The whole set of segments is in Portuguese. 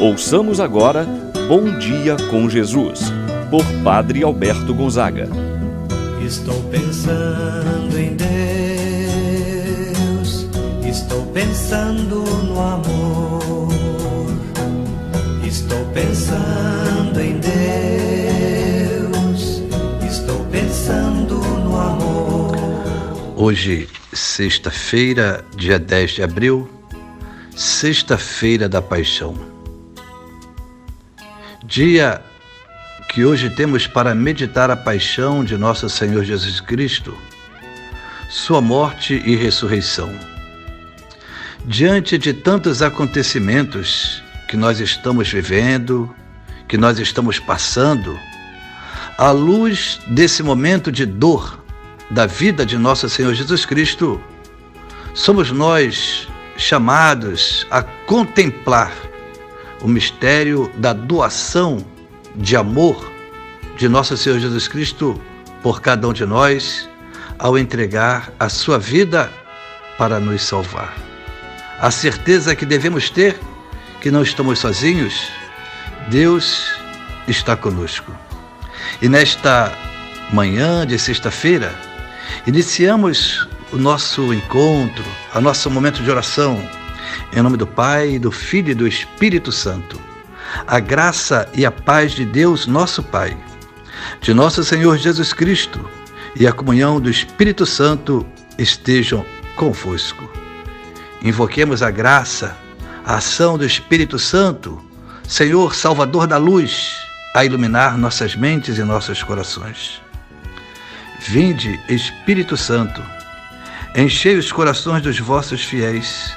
Ouçamos agora Bom Dia com Jesus, por Padre Alberto Gonzaga. Estou pensando em Deus, estou pensando no amor, estou pensando em Deus, estou pensando no amor. Hoje, sexta-feira, dia 10 de abril, sexta-feira da Paixão. Dia que hoje temos para meditar a paixão de nosso Senhor Jesus Cristo, sua morte e ressurreição. Diante de tantos acontecimentos que nós estamos vivendo, que nós estamos passando, à luz desse momento de dor da vida de nosso Senhor Jesus Cristo, somos nós chamados a contemplar o mistério da doação de amor de nosso Senhor Jesus Cristo por cada um de nós ao entregar a sua vida para nos salvar. A certeza que devemos ter que não estamos sozinhos, Deus está conosco. E nesta manhã de sexta-feira, iniciamos o nosso encontro, o nosso momento de oração em nome do Pai, do Filho e do Espírito Santo. A graça e a paz de Deus, nosso Pai, de nosso Senhor Jesus Cristo e a comunhão do Espírito Santo estejam convosco. Invoquemos a graça, a ação do Espírito Santo, Senhor Salvador da luz, a iluminar nossas mentes e nossos corações. Vinde, Espírito Santo, enchei os corações dos vossos fiéis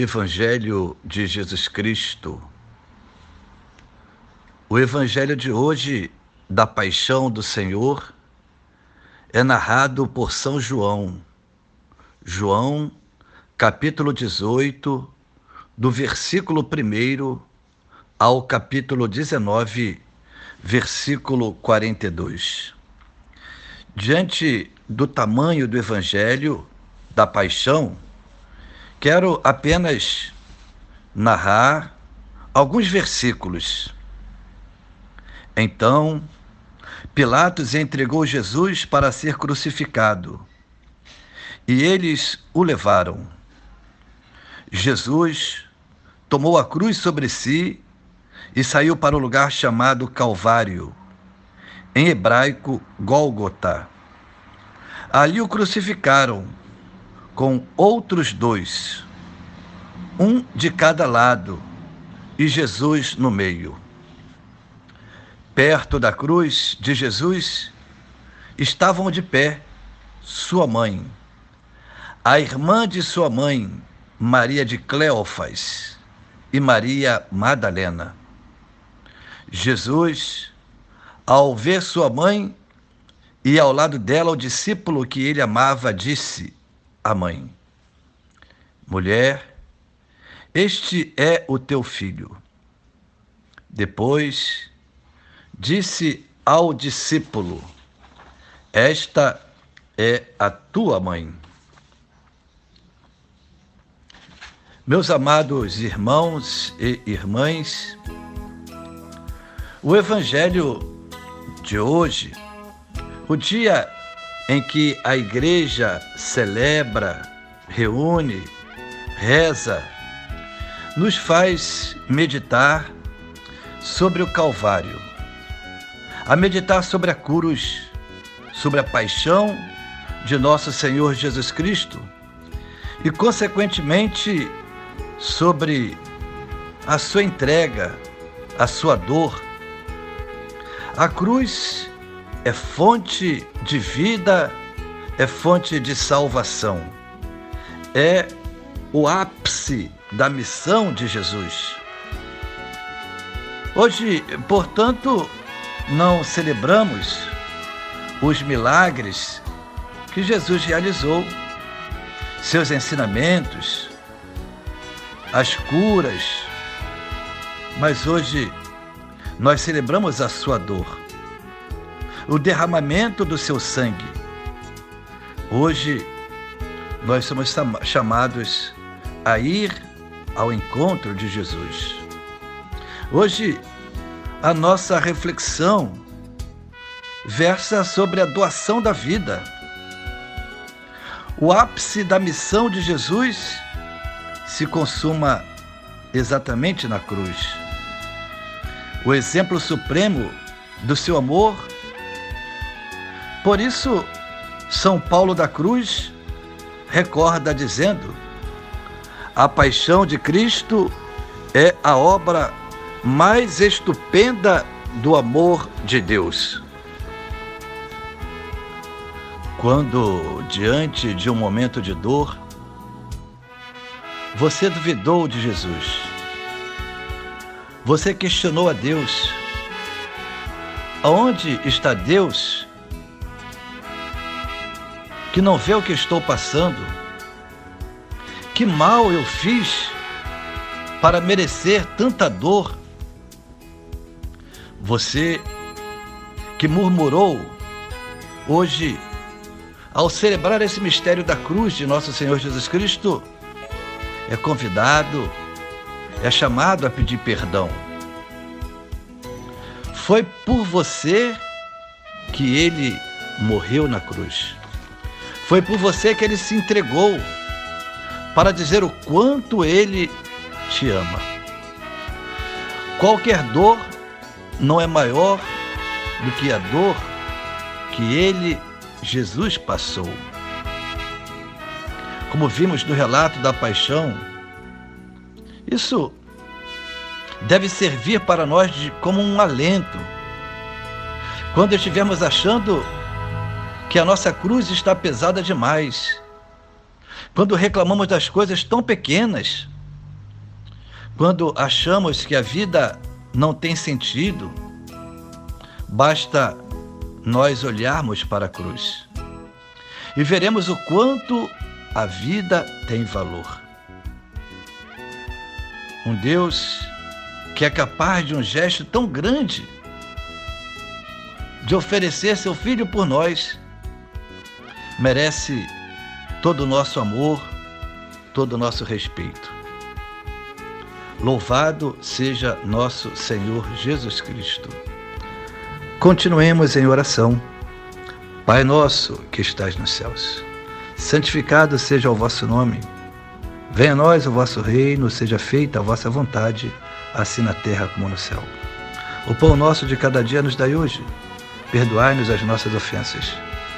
Evangelho de Jesus Cristo. O Evangelho de hoje, da paixão do Senhor, é narrado por São João. João, capítulo 18, do versículo 1 ao capítulo 19, versículo 42. Diante do tamanho do Evangelho, da paixão, Quero apenas narrar alguns versículos. Então, Pilatos entregou Jesus para ser crucificado e eles o levaram. Jesus tomou a cruz sobre si e saiu para o lugar chamado Calvário, em hebraico Gólgota. Ali o crucificaram com outros dois, um de cada lado e Jesus no meio. Perto da cruz de Jesus estavam de pé sua mãe, a irmã de sua mãe, Maria de Cleófas, e Maria Madalena. Jesus, ao ver sua mãe e ao lado dela o discípulo que ele amava, disse: a mãe: Mulher, este é o teu filho. Depois disse ao discípulo: Esta é a tua mãe. Meus amados irmãos e irmãs, o Evangelho de hoje, o dia em que a igreja celebra, reúne, reza, nos faz meditar sobre o Calvário, a meditar sobre a cruz, sobre a paixão de nosso Senhor Jesus Cristo e, consequentemente, sobre a sua entrega, a sua dor. A cruz é fonte de vida, é fonte de salvação. É o ápice da missão de Jesus. Hoje, portanto, não celebramos os milagres que Jesus realizou, seus ensinamentos, as curas, mas hoje nós celebramos a sua dor, o derramamento do seu sangue. Hoje nós somos chamados a ir ao encontro de Jesus. Hoje a nossa reflexão versa sobre a doação da vida. O ápice da missão de Jesus se consuma exatamente na cruz. O exemplo supremo do seu amor. Por isso, São Paulo da Cruz recorda dizendo: a paixão de Cristo é a obra mais estupenda do amor de Deus. Quando, diante de um momento de dor, você duvidou de Jesus, você questionou a Deus: aonde está Deus que não vê o que estou passando? Que mal eu fiz para merecer tanta dor? Você que murmurou, hoje, ao celebrar esse mistério da cruz de nosso Senhor Jesus Cristo, é convidado, é chamado a pedir perdão. Foi por você que ele morreu na cruz. Foi por você que ele se entregou para dizer o quanto ele te ama. Qualquer dor não é maior do que a dor que ele, Jesus, passou. Como vimos no relato da paixão, isso deve servir para nós de, como um alento. Quando estivermos achando que a nossa cruz está pesada demais, quando reclamamos das coisas tão pequenas, quando achamos que a vida não tem sentido, basta nós olharmos para a cruz e veremos o quanto a vida tem valor. Um Deus que é capaz de um gesto tão grande, de oferecer seu filho por nós, merece todo o nosso amor, todo o nosso respeito. Louvado seja nosso Senhor Jesus Cristo. Continuemos em oração. Pai nosso que estás nos céus, santificado seja o vosso nome. Venha a nós o vosso reino, seja feita a vossa vontade, assim na terra como no céu. O pão nosso de cada dia nos dai hoje. Perdoai-nos as nossas ofensas,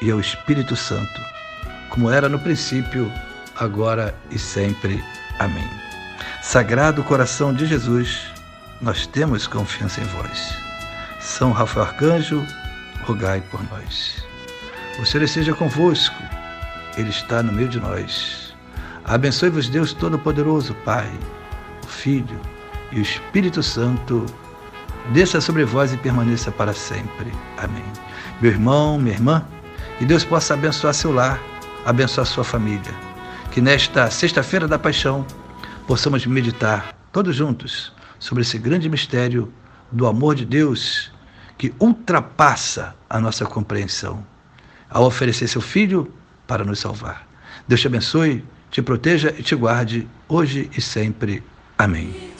e ao Espírito Santo, como era no princípio, agora e sempre. Amém. Sagrado coração de Jesus, nós temos confiança em vós. São Rafael Arcanjo, rogai por nós. O Senhor esteja convosco, Ele está no meio de nós. Abençoe-vos, Deus Todo-Poderoso, Pai, o Filho e o Espírito Santo, desça sobre vós e permaneça para sempre. Amém. Meu irmão, minha irmã, que Deus possa abençoar seu lar, abençoar sua família. Que nesta sexta-feira da paixão possamos meditar todos juntos sobre esse grande mistério do amor de Deus que ultrapassa a nossa compreensão, ao oferecer seu Filho para nos salvar. Deus te abençoe, te proteja e te guarde, hoje e sempre. Amém.